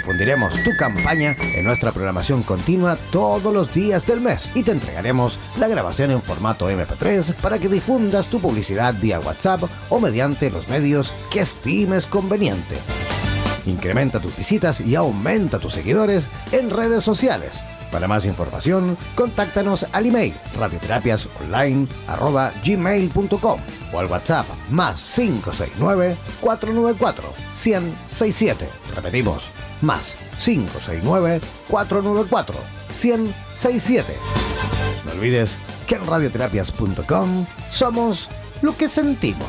difundiremos tu campaña en nuestra programación continua todos los días del mes y te entregaremos la grabación en formato MP3 para que difundas tu publicidad vía WhatsApp o mediante los medios que estimes conveniente. Incrementa tus visitas y aumenta tus seguidores en redes sociales. Para más información, contáctanos al email radioterapiasonline.gmail.com o al WhatsApp más 569 494 1067. Repetimos, más 569-494-1067. No olvides que en radioterapias.com somos lo que sentimos.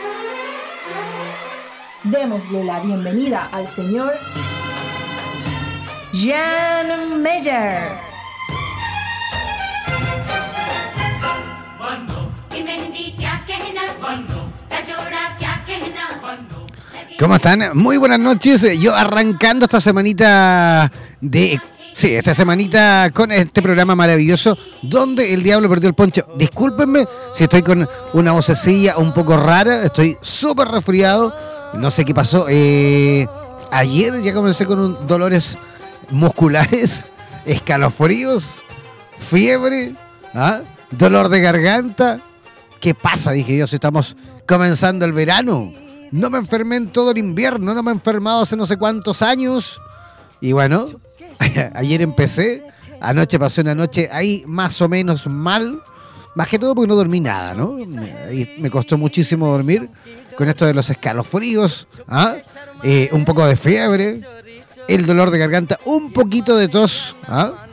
Démosle la bienvenida al señor Jan Meyer. ¿Cómo están? Muy buenas noches. Yo arrancando esta semanita de Sí, esta semanita con este programa maravilloso donde el diablo perdió el poncho. Discúlpenme si estoy con una vocecilla un poco rara, estoy súper resfriado no sé qué pasó. Eh, ayer ya comencé con dolores musculares, escalofríos, fiebre, ¿ah? dolor de garganta. ¿Qué pasa? Dije yo, si estamos comenzando el verano. No me enfermé en todo el invierno, no me he enfermado hace no sé cuántos años. Y bueno, ayer empecé, anoche pasé una noche ahí más o menos mal. Más que todo porque no dormí nada, ¿no? me costó muchísimo dormir con esto de los escalofríos, ¿ah? Eh, un poco de fiebre, el dolor de garganta, un poquito de tos, ¿ah?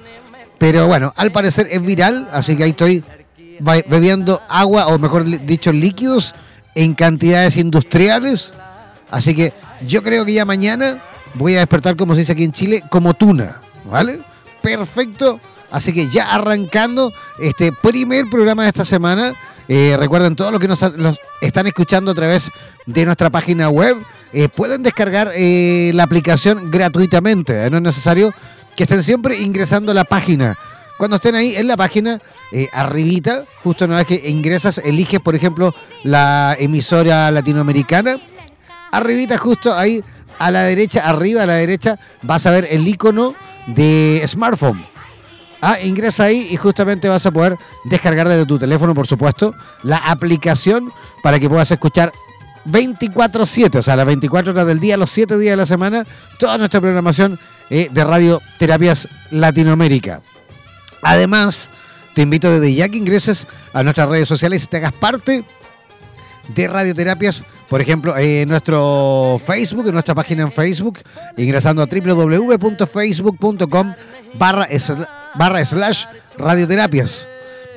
pero bueno, al parecer es viral, así que ahí estoy bebiendo agua, o mejor dicho, líquidos en cantidades industriales. Así que yo creo que ya mañana voy a despertar, como se dice aquí en Chile, como tuna, ¿vale? Perfecto. Así que ya arrancando este primer programa de esta semana eh, recuerden, todos los que nos, están escuchando a través de nuestra página web, eh, pueden descargar eh, la aplicación gratuitamente. No es necesario que estén siempre ingresando a la página. Cuando estén ahí en la página, arribita, justo una vez que ingresas, eliges, por ejemplo, la emisora latinoamericana. Arribita, justo ahí a la derecha, arriba a la derecha, vas a ver el icono de smartphone Ah, ingresa ahí y justamente vas a poder descargar desde tu teléfono, por supuesto, la aplicación para que puedas escuchar 24-7, o sea, las 24 horas del día, los 7 días de la semana, toda nuestra programación eh, de Radio Terapias Latinoamérica. Además, Te invito desde ya que ingreses a nuestras redes sociales y te hagas parte de radioterapias, por ejemplo, en nuestro Facebook, en nuestra página en Facebook, ingresando a www.facebook.com barra slash radioterapias.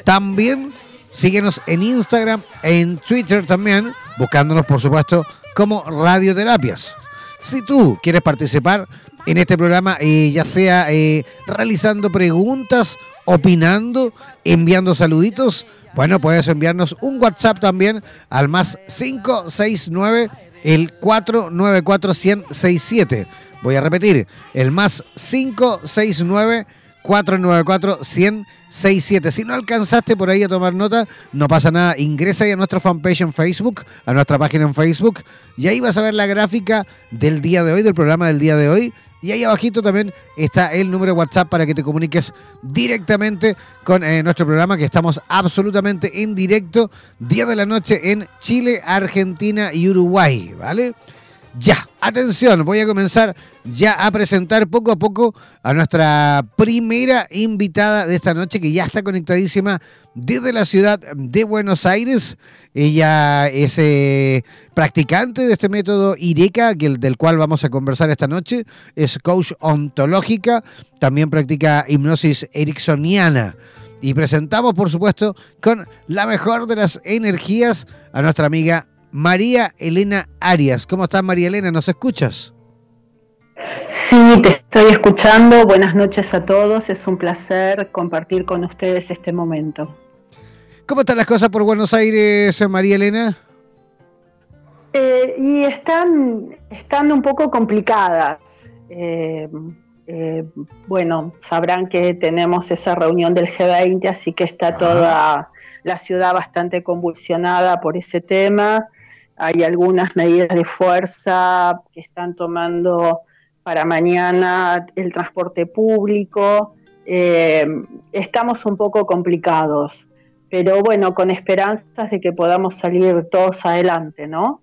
También síguenos en Instagram, en Twitter también, buscándonos por supuesto como radioterapias. Si tú quieres participar en este programa, eh, ya sea eh, realizando preguntas, opinando, enviando saluditos, bueno, puedes enviarnos un WhatsApp también al más 569 el 494 1067. Voy a repetir, el más 569 494 1067. Si no alcanzaste por ahí a tomar nota, no pasa nada. Ingresa ahí a nuestra fanpage en Facebook, a nuestra página en Facebook, y ahí vas a ver la gráfica del día de hoy, del programa del día de hoy. Y ahí abajito también está el número de WhatsApp para que te comuniques directamente con eh, nuestro programa, que estamos absolutamente en directo, día de la noche en Chile, Argentina y Uruguay, ¿vale? Ya, atención, voy a comenzar ya a presentar poco a poco a nuestra primera invitada de esta noche, que ya está conectadísima desde la ciudad de Buenos Aires. Ella es eh, practicante de este método IRECA, del cual vamos a conversar esta noche. Es coach ontológica, también practica hipnosis ericksoniana. Y presentamos, por supuesto, con la mejor de las energías a nuestra amiga María Elena Arias. ¿Cómo estás, María Elena? ¿Nos escuchas? Sí, te estoy escuchando. Buenas noches a todos. Es un placer compartir con ustedes este momento. ¿Cómo están las cosas por Buenos Aires, María Elena? Eh, y están, están un poco complicadas. Eh, eh, bueno, sabrán que tenemos esa reunión del G20, así que está toda la ciudad bastante convulsionada por ese tema hay algunas medidas de fuerza que están tomando para mañana el transporte público. Eh, estamos un poco complicados, pero bueno, con esperanzas de que podamos salir todos adelante, ¿no?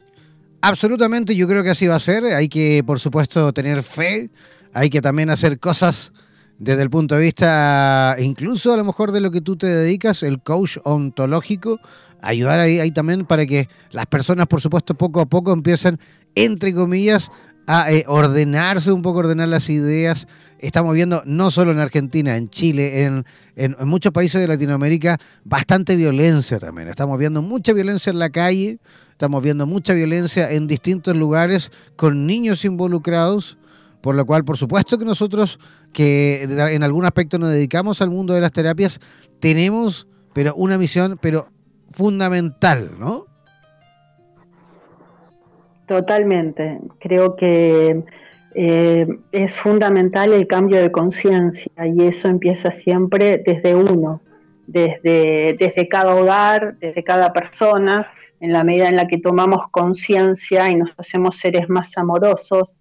Absolutamente, yo creo que así va a ser. Hay que, por supuesto, tener fe. Hay que también hacer cosas desde el punto de vista, incluso a lo mejor de lo que tú te dedicas, el coach ontológico ayudar ahí, también para que las personas, por supuesto, poco a poco empiecen, entre comillas, a eh, ordenarse un poco, ordenar las ideas. Estamos viendo, no solo en Argentina, en Chile, en, en, muchos países de Latinoamérica, bastante violencia también. Estamos viendo mucha violencia en la calle, estamos viendo mucha violencia en distintos lugares con niños involucrados. Por lo cual, por supuesto que nosotros, que en algún aspecto nos dedicamos al mundo de las terapias, tenemos pero una misión, pero fundamental, ¿no? Totalmente. Creo que eh, es fundamental el cambio de conciencia y eso empieza siempre desde uno, desde, desde cada hogar, desde cada persona, en la medida en la que tomamos conciencia y nos hacemos seres más amorosos.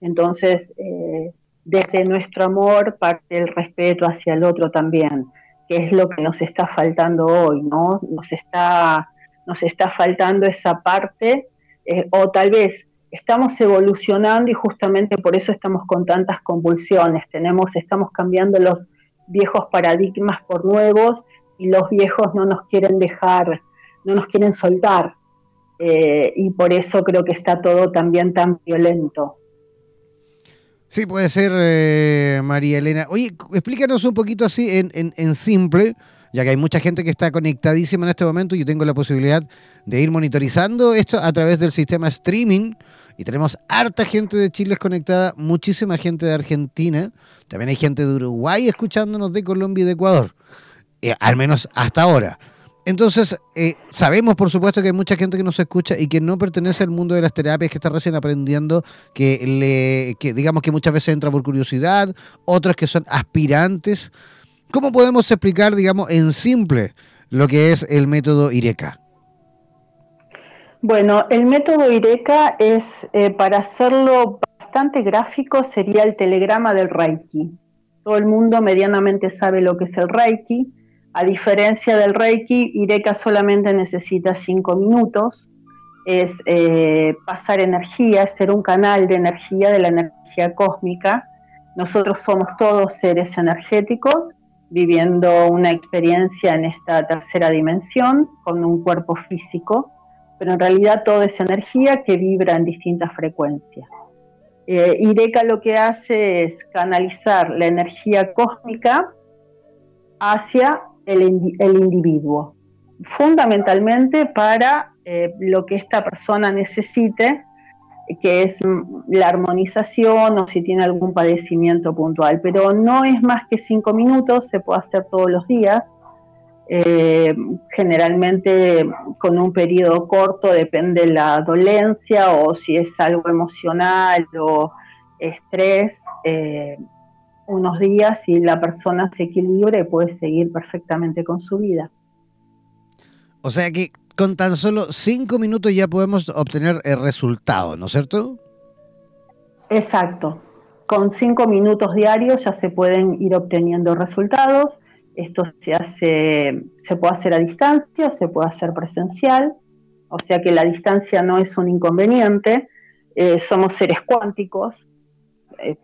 Entonces, eh, desde nuestro amor parte el respeto hacia el otro también que es lo que nos está faltando hoy, ¿no? Nos está, nos está faltando esa parte, eh, o tal vez estamos evolucionando y justamente por eso estamos con tantas convulsiones. Tenemos, estamos cambiando los viejos paradigmas por nuevos y los viejos no nos quieren dejar, no nos quieren soltar. Eh, y por eso creo que está todo también tan violento. Sí, puede ser, eh, María Elena. Oye, explícanos un poquito así en, en, simple, ya que hay mucha gente que está conectadísima en este momento. Yo tengo la posibilidad de ir monitorizando esto a través del sistema streaming. Y tenemos harta gente de Chile conectada, muchísima gente de Argentina. También hay gente de Uruguay escuchándonos de Colombia y de Ecuador. Eh, al menos hasta ahora. Entonces, eh, sabemos por supuesto que hay mucha gente que nos escucha y que no pertenece al mundo de las terapias, que está recién aprendiendo, que, le, que digamos que muchas veces entra por curiosidad, otras que son aspirantes. ¿Cómo podemos explicar, digamos, en simple lo que es el método IRECA? Bueno, el método IRECA es, eh, para hacerlo bastante gráfico, sería el telegrama del Reiki. Todo el mundo medianamente sabe lo que es el Reiki a diferencia del Reiki, Ireka solamente necesita cinco minutos, es eh, pasar energía, es ser un canal de energía, de la energía cósmica. Nosotros somos todos seres energéticos viviendo una experiencia en esta tercera dimensión con un cuerpo físico, pero en realidad todo es energía que vibra en distintas frecuencias. Eh, Ireka lo que hace es canalizar la energía cósmica hacia el, individuo, fundamentalmente para eh, lo que esta persona necesite que es la armonización o si tiene algún padecimiento puntual, pero no es más que cinco minutos, se puede hacer todos los días, eh, generalmente con un periodo corto, depende de la dolencia o si es algo emocional o estrés, eh, unos días y la persona se equilibra y puede seguir perfectamente con su vida. O sea que con tan solo cinco minutos ya podemos obtener el resultado, ¿no es cierto? Exacto. Con cinco minutos diarios ya se pueden ir obteniendo resultados. Esto se hace, se puede hacer a distancia, se puede hacer presencial, o sea que la distancia no es un inconveniente. Eh, somos seres cuánticos,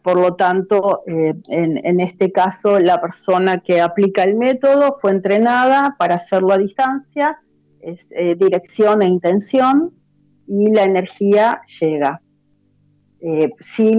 por lo tanto, eh, en, en, este caso, la persona que aplica el método fue entrenada para hacerlo a distancia es eh, dirección e intención y la energía llega. Eh, sí,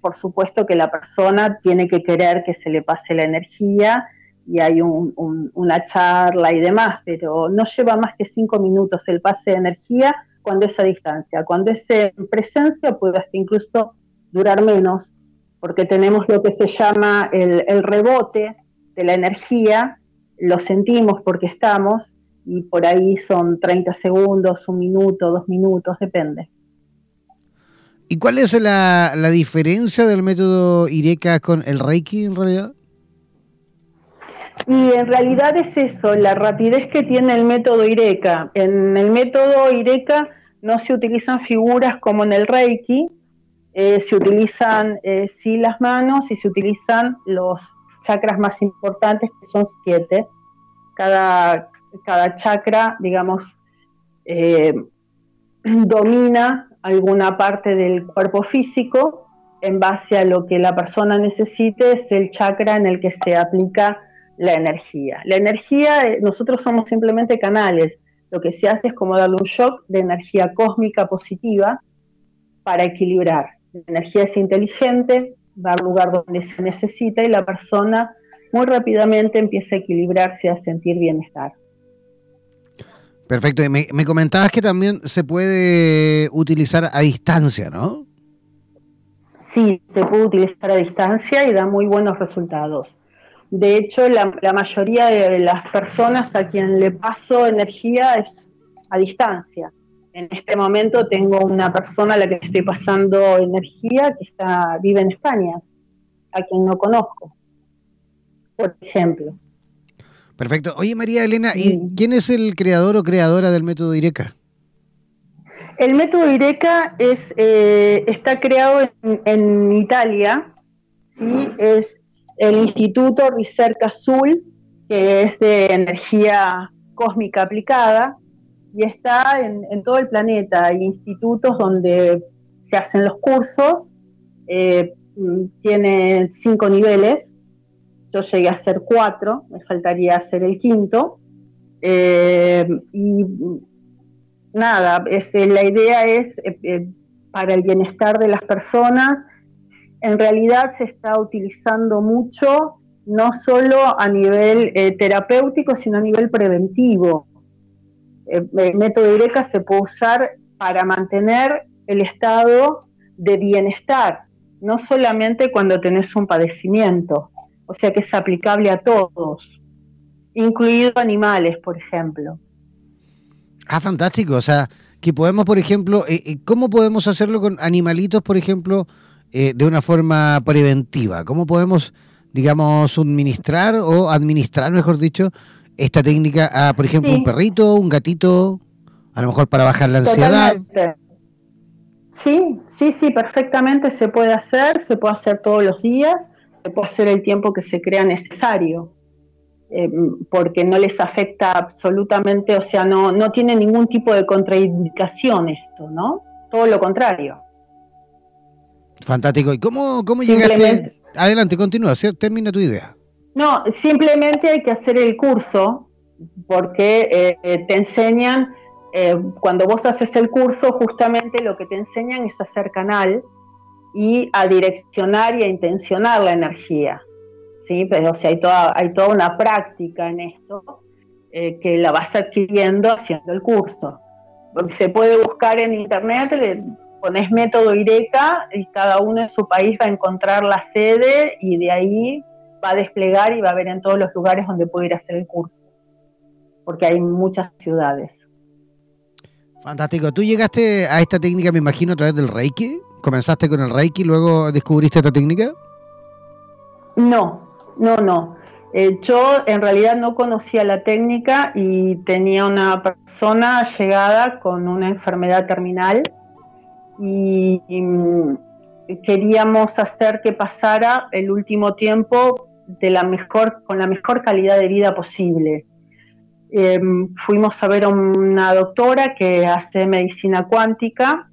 por supuesto que la persona tiene que querer que se le pase la energía y hay una charla y demás, pero no lleva más que cinco minutos el pase de energía cuando es a distancia. Cuando es en presencia puede hasta incluso durar menos, porque tenemos lo que se llama el, el rebote de la energía, lo sentimos porque estamos, y por ahí son 30 segundos, un minuto, dos minutos, depende. ¿Y cuál es la, diferencia del método IRECA con el Reiki en realidad? Y en realidad es eso, la rapidez que tiene el método IRECA. En el método IRECA no se utilizan figuras como en el Reiki, eh, se utilizan eh, sí las manos y se utilizan los chakras más importantes, que son siete. Cada, cada chakra, digamos, eh, domina alguna parte del cuerpo físico en base a lo que la persona necesite, es el chakra en el que se aplica la energía. La energía, eh, nosotros somos simplemente canales, lo que se hace es como darle un shock de energía cósmica positiva para equilibrar. La energía es inteligente, va al lugar donde se necesita y la persona muy rápidamente empieza a equilibrarse, a sentir bienestar. Perfecto. me, comentabas que también se puede utilizar a distancia, ¿no? Sí, se puede utilizar a distancia y da muy buenos resultados. De hecho, la, mayoría de las personas a quien le paso energía es a distancia. En este momento tengo una persona a la que estoy pasando energía que está, vive en España, a quien no conozco, por ejemplo. Perfecto. Oye, María Elena, ¿y quién es el creador o creadora del método IRECA? El método IRECA es, eh, está creado en, Italia, ¿sí? es el Instituto Ricerca Azul, que es de energía cósmica aplicada, y está en, todo el planeta. Hay institutos donde se hacen los cursos, eh, tiene cinco niveles, yo llegué a hacer cuatro, me faltaría hacer el quinto. Eh, y nada, eh, la idea es eh, para el bienestar de las personas. En realidad se está utilizando mucho, no solo a nivel terapéutico, sino a nivel preventivo. El método IRECA se puede usar para mantener el estado de bienestar, no solamente cuando tenés un padecimiento o sea que es aplicable a todos, incluidos animales, por ejemplo. Ah, fantástico, o sea, que podemos, por ejemplo, eh, eh, ¿cómo podemos hacerlo con animalitos, por ejemplo, eh, de una forma preventiva? ¿Cómo podemos, digamos, suministrar o administrar, mejor dicho, esta técnica a, por ejemplo, un perrito, un gatito, a lo mejor para bajar la ansiedad? Sí, sí, sí, perfectamente se puede hacer, se puede hacer todos los días se puede hacer el tiempo que se crea necesario, eh, porque no les afecta absolutamente, o sea, no, no tiene ningún tipo de contraindicación esto, ¿no? Todo lo contrario. Fantástico. ¿Y cómo, cómo llegaste? Adelante, continúa, termina tu idea. No, simplemente hay que hacer el curso porque eh, eh, te enseñan, eh, cuando vos haces el curso, justamente lo que te enseñan es hacer canal y a direccionar y a intencionar la energía. ¿sí? Pero, o sea, hay toda, hay toda una práctica en esto que la vas adquiriendo haciendo el curso. Se puede buscar en internet, le pones método IRECA y cada uno en su país va a encontrar la sede y de ahí va a desplegar y va a ver en todos los lugares donde puede ir a hacer el curso, porque hay muchas ciudades. Fantástico. ¿Tú llegaste a esta técnica, me imagino, a través del Reiki? ¿Comenzaste con el Reiki y luego descubriste esta técnica? No, no, no. Eh, yo en realidad no conocía la técnica y tenía una persona llegada con una enfermedad terminal y queríamos hacer que pasara el último tiempo de la mejor, con la mejor calidad de vida posible. Em, fuimos a ver a una doctora que hace medicina cuántica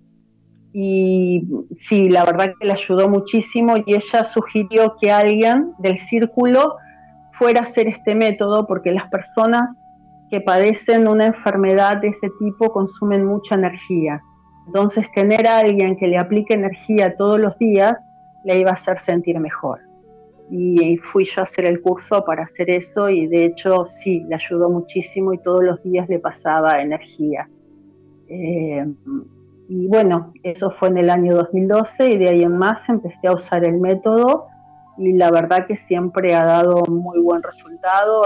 y sí, la verdad que le ayudó muchísimo y ella sugirió que alguien del círculo fuera a hacer este método porque las personas que padecen una enfermedad de ese tipo consumen mucha energía. Entonces tener a alguien que le aplique energía todos los días le iba a hacer sentir mejor y fui yo a hacer el curso para hacer eso y de hecho sí, le ayudó muchísimo y todos los días le pasaba energía. Eh, y bueno, eso fue en el año 2012 y de ahí en más empecé a usar el método y la verdad que siempre ha dado muy buen resultado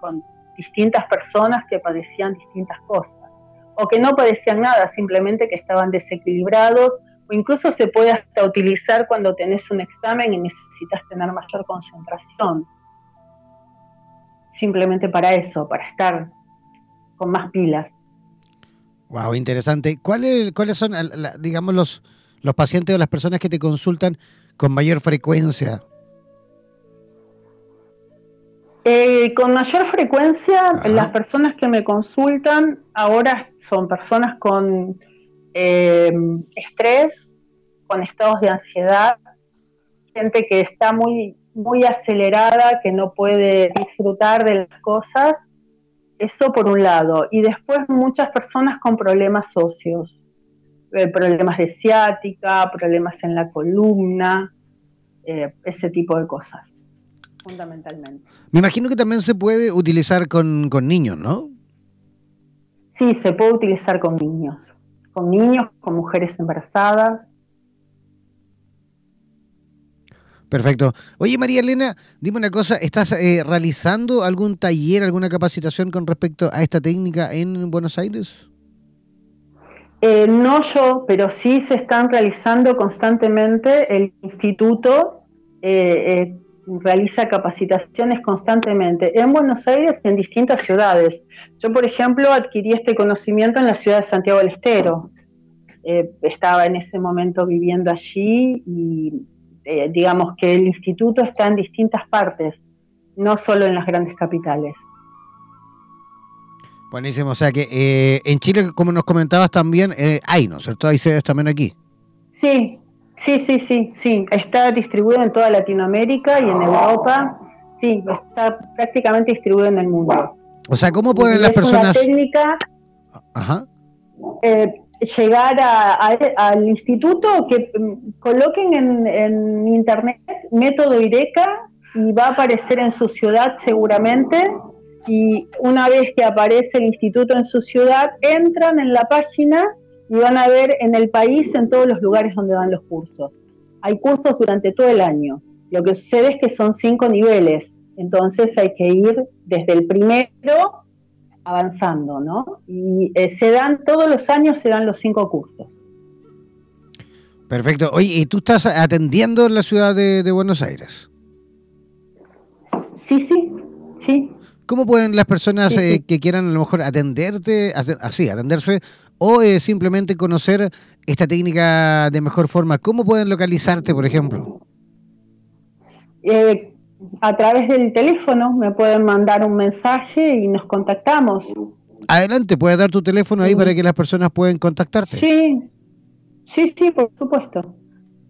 con distintas personas que padecían distintas cosas o que no padecían nada, simplemente que estaban desequilibrados o incluso se puede hasta utilizar cuando tenés un examen y necesitas tener mayor concentración. Simplemente para eso, para estar con más pilas. Wow, interesante. ¿Cuáles, cuáles son, digamos, los, los pacientes o las personas que te consultan con mayor frecuencia? Eh, con mayor frecuencia, las personas que me consultan ahora son personas con eh, estrés, con estados de ansiedad, gente que está muy, muy acelerada, que no puede disfrutar de las cosas, eso por un lado. Y después muchas personas con problemas socios, eh, problemas de ciática, problemas en la columna, eh, ese tipo de cosas, fundamentalmente. Me imagino que también se puede utilizar con, con niños, ¿no? Sí, se puede utilizar con niños con niños, con mujeres embarazadas. Perfecto. Oye, María Elena, dime una cosa, ¿estás eh, realizando algún taller, alguna capacitación con respecto a esta técnica en Buenos Aires? Eh, no yo, pero sí se están realizando constantemente. El instituto eh, realiza capacitaciones constantemente en Buenos Aires y en distintas ciudades. Yo, por ejemplo, adquirí este conocimiento en la ciudad de Santiago del Estero. Eh, estaba en ese momento viviendo allí y eh, digamos que el instituto está en distintas partes, no solo en las grandes capitales. Buenísimo, o sea que eh, en Chile, como nos comentabas también, hay, ¿no es cierto? Hay sedes también aquí. Sí, Sí, sí, sí, sí. Está distribuido en toda Latinoamérica y en Europa. Sí, está prácticamente distribuido en el mundo. O sea, ¿cómo pueden las personas... técnica eh, llegar al instituto, que mm, coloquen en, en internet método IRECA y va a aparecer en su ciudad seguramente. Y una vez que aparece el instituto en su ciudad, entran en la página y van a ver en el país, en todos los lugares donde dan los cursos. Hay cursos durante todo el año. Lo que sucede es que son cinco niveles, entonces hay que ir desde el primero avanzando, ¿no? Y eh, se dan, todos los años se dan los cinco cursos. Perfecto. Oye, ¿y tú estás atendiendo en la ciudad de, Buenos Aires? Sí, sí, sí. ¿Cómo pueden las personas eh, que quieran a lo mejor atenderte, así, atenderse, o eh, simplemente conocer esta técnica de mejor forma? ¿Cómo pueden localizarte, por ejemplo? Eh, a través del teléfono me pueden mandar un mensaje y nos contactamos. Adelante, puedes dar tu teléfono ahí para que las personas puedan contactarte. Sí, sí, sí, por supuesto,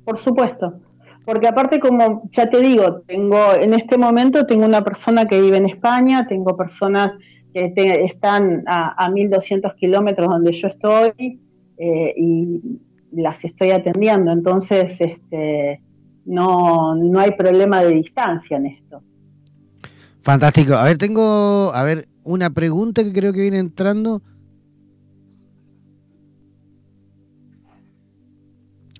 por supuesto. porque aparte como ya te digo, tengo en este momento tengo una persona que vive en España, tengo personas que están a, 1200 kilómetros donde yo estoy eh, y las estoy atendiendo, entonces este, no, no hay problema de distancia en esto. Fantástico. A ver, tengo, a ver, una pregunta que creo que viene entrando.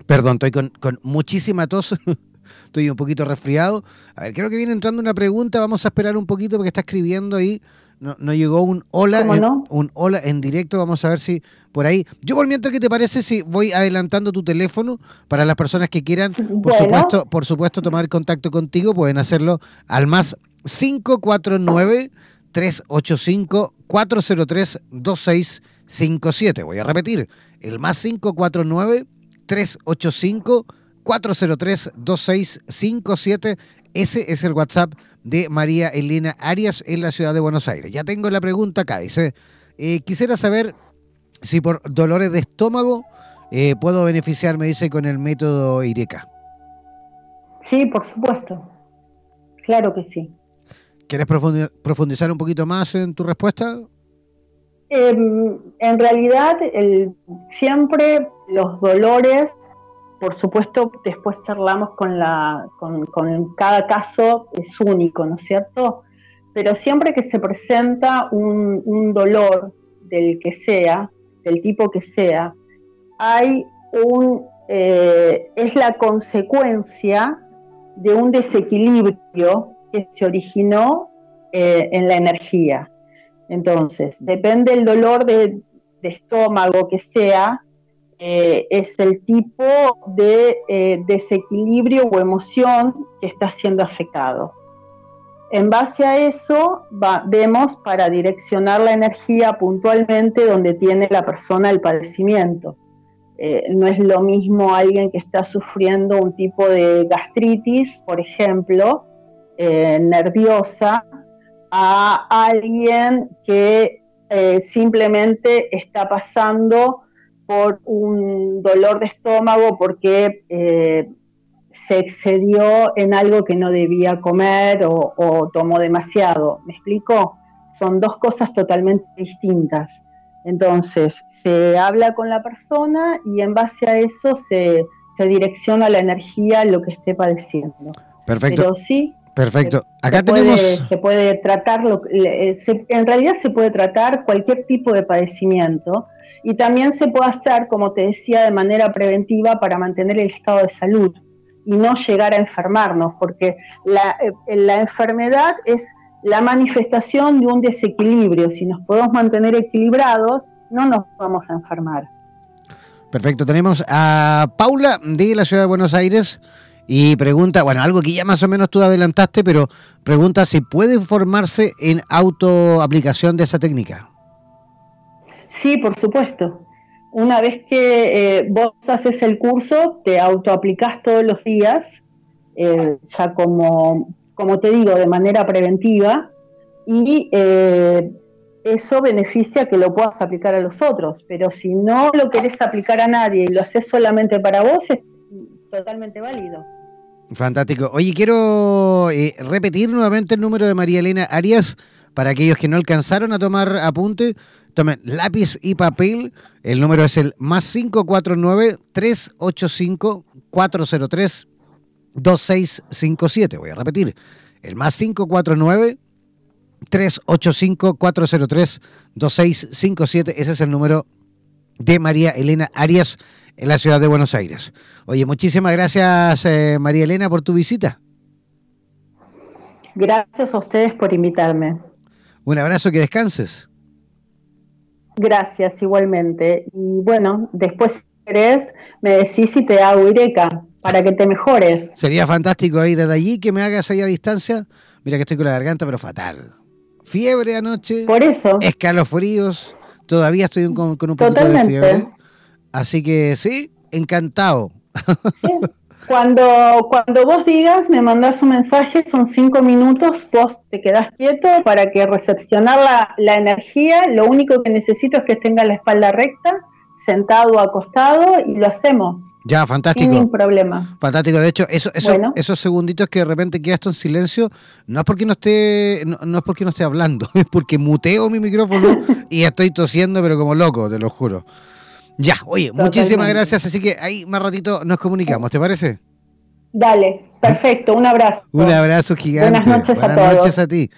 Perdón, estoy con, muchísima tos. estoy un poquito resfriado. A ver, creo que viene entrando una pregunta. Vamos a esperar un poquito porque está escribiendo ahí. No, llegó un hola, en, un hola en directo. Vamos a ver si por ahí. Yo por mientras, ¿qué te parece si voy adelantando tu teléfono para las personas que quieran, por supuesto, por supuesto, tomar contacto contigo, pueden hacerlo al más 549 385 403 2657. Voy a repetir, el más 549 385 403 2657. Ese es el WhatsApp de María Elena Arias en la ciudad de Buenos Aires. Ya tengo la pregunta acá. Dice, eh, quisiera saber si por dolores de estómago eh, puedo beneficiarme, dice, con el método IRECA. Sí, por supuesto. Claro que sí. ¿Quieres profundizar un poquito más en tu respuesta? Em, en realidad, siempre los dolores, por supuesto, después charlamos con, la, con, cada caso, es único, ¿no es cierto? Pero siempre que se presenta un, dolor del que sea, del tipo que sea, hay un, eh, es la consecuencia de un desequilibrio que se originó eh, en la energía. Entonces, depende del dolor de, estómago que sea, eh, es el tipo de eh, desequilibrio o emoción que está siendo afectado. En base a eso, vemos para direccionar la energía puntualmente donde tiene la persona el padecimiento. no es lo mismo alguien que está sufriendo un tipo de gastritis, por ejemplo, eh, nerviosa a alguien que eh, simplemente está pasando por un dolor de estómago porque eh, se excedió en algo que no debía comer o, o, tomó demasiado. ¿Me explico? Son dos cosas totalmente distintas. Entonces, se habla con la persona y en base a eso se, se direcciona la energía lo que esté padeciendo. Perfecto. Pero sí, Perfecto. Acá se tenemos. Puede, se puede tratar, eh, en realidad se puede tratar cualquier tipo de padecimiento y también se puede hacer, como te decía, de manera preventiva para mantener el estado de salud y no llegar a enfermarnos, porque la, eh, la enfermedad es la manifestación de un desequilibrio. Si nos podemos mantener equilibrados, no nos vamos a enfermar. Perfecto. Tenemos a Paula de la ciudad de Buenos Aires. Y pregunta, bueno, algo que ya más o menos tú adelantaste, pero pregunta si puede formarse en autoaplicación de esa técnica. Sí, por supuesto. Una vez que eh, vos haces el curso, te autoaplicás todos los días, eh, ya como, como te digo, de manera preventiva, y eh, eso beneficia que lo puedas aplicar a los otros. Pero si no lo querés aplicar a nadie y lo haces solamente para vos, es totalmente válido. Fantástico. Oye, quiero eh, repetir nuevamente el número de María Elena Arias para aquellos que no alcanzaron a tomar apunte. Tomen lápiz y papel. El número es el más 549-385-403-2657. Voy a repetir. El más 549-385-403-2657. Ese es el número de María Elena Arias en la ciudad de Buenos Aires. Oye, muchísimas gracias eh, María Elena por tu visita. Gracias a ustedes por invitarme. Un abrazo, que descanses. Gracias, igualmente. Y bueno, después si querés, me decís si te hago Ireca para que te mejores. Sería fantástico ahí desde allí que me hagas ahí a distancia. Mira que estoy con la garganta, pero fatal. Fiebre anoche. Por eso. Escalofríos. Todavía estoy con, un poquito de fiebre. Así que sí, encantado. Cuando, cuando vos digas, me mandás un mensaje, son cinco minutos, vos te quedás quieto para que recepcionar la, la energía, lo único que necesito es que tenga la espalda recta, sentado o acostado y lo hacemos. Ya, fantástico. Sin ningún problema. Fantástico. De hecho, eso, eso, esos segunditos que de repente queda esto en silencio, no es porque no esté, no, es porque no esté hablando, es porque muteo mi micrófono y estoy tosiendo, pero como loco, te lo juro. Ya, oye, muchísimas gracias. Así que ahí más ratito nos comunicamos, ¿te parece? Dale, perfecto, un abrazo. Un abrazo gigante. Buenas noches a todos. noches a ti.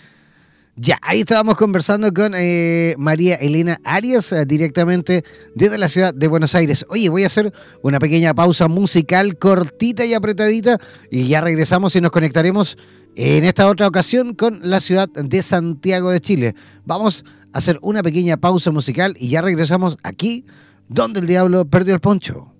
Ya, ahí estábamos conversando con eh, María Elena Arias, eh, directamente desde la ciudad de Buenos Aires. Oye, voy a hacer una pequeña pausa musical cortita y apretadita y ya regresamos y nos conectaremos en esta otra ocasión con la ciudad de Santiago de Chile. Vamos a hacer una pequeña pausa musical y ya regresamos aquí donde el diablo perdió el poncho.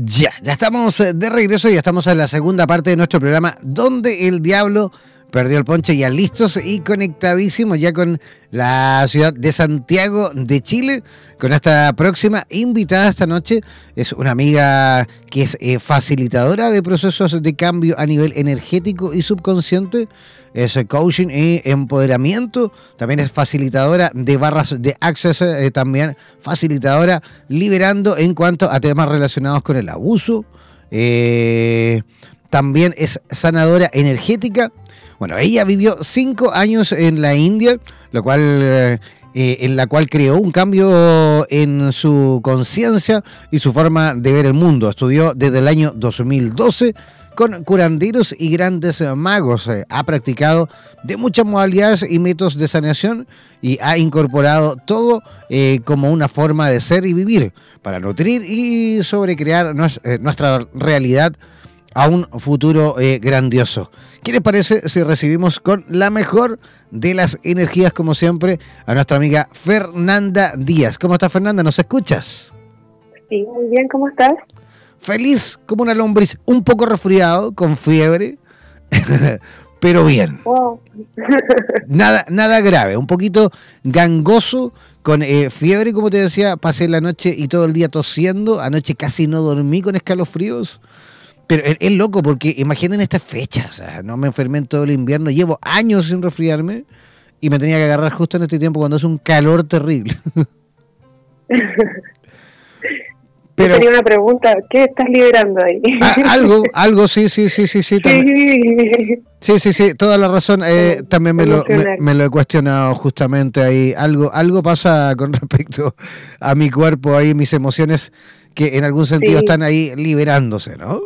Ya, ya estamos eh, de regreso y estamos en la segunda parte de nuestro programa, donde el diablo el ponche ya listos y conectadísimos ya con la ciudad de Santiago de Chile, con esta próxima invitada esta noche. Es una amiga que es eh, facilitadora de procesos de cambio a nivel energético y subconsciente. Es coaching y empoderamiento. También es facilitadora de barras de access, eh, también facilitadora liberando en cuanto a temas relacionados con el abuso. Eh, también es sanadora energética bueno, ella vivió cinco años en la India, lo cual, eh, en la cual creó un cambio en su conciencia y su forma de ver el mundo. Estudió desde el año 2012 con curanderos y grandes magos. Eh, ha practicado de muchas modalidades y métodos de sanación y ha incorporado todo eh, como una forma de ser y vivir para nutrir y sobrecrear nuestra realidad a un futuro eh, grandioso. ¿Qué les parece si recibimos con la mejor de las energías, como siempre, a nuestra amiga Fernanda Díaz? ¿Cómo estás, Fernanda? ¿Nos escuchas? Sí, muy bien, ¿cómo estás? Feliz como una lombriz, un poco resfriado, con fiebre, pero bien. nada, nada grave, un poquito gangoso, con eh, fiebre, como te decía, pasé la noche y todo el día tosiendo, anoche casi no dormí con escalofríos pero es, loco porque imaginen esta fecha, o sea, no me enfermé en todo el invierno, llevo años sin resfriarme y me tenía que agarrar justo en este tiempo cuando es un calor terrible. Pero, tenía una pregunta, ¿qué estás liberando ahí? algo, algo, sí, sí, sí, sí, sí. Sí, sí, sí, toda la razón. Eh, también me lo, me, lo he cuestionado justamente ahí. Algo, algo pasa con respecto a mi cuerpo, ahí mis emociones que en algún sentido están ahí liberándose, ¿no?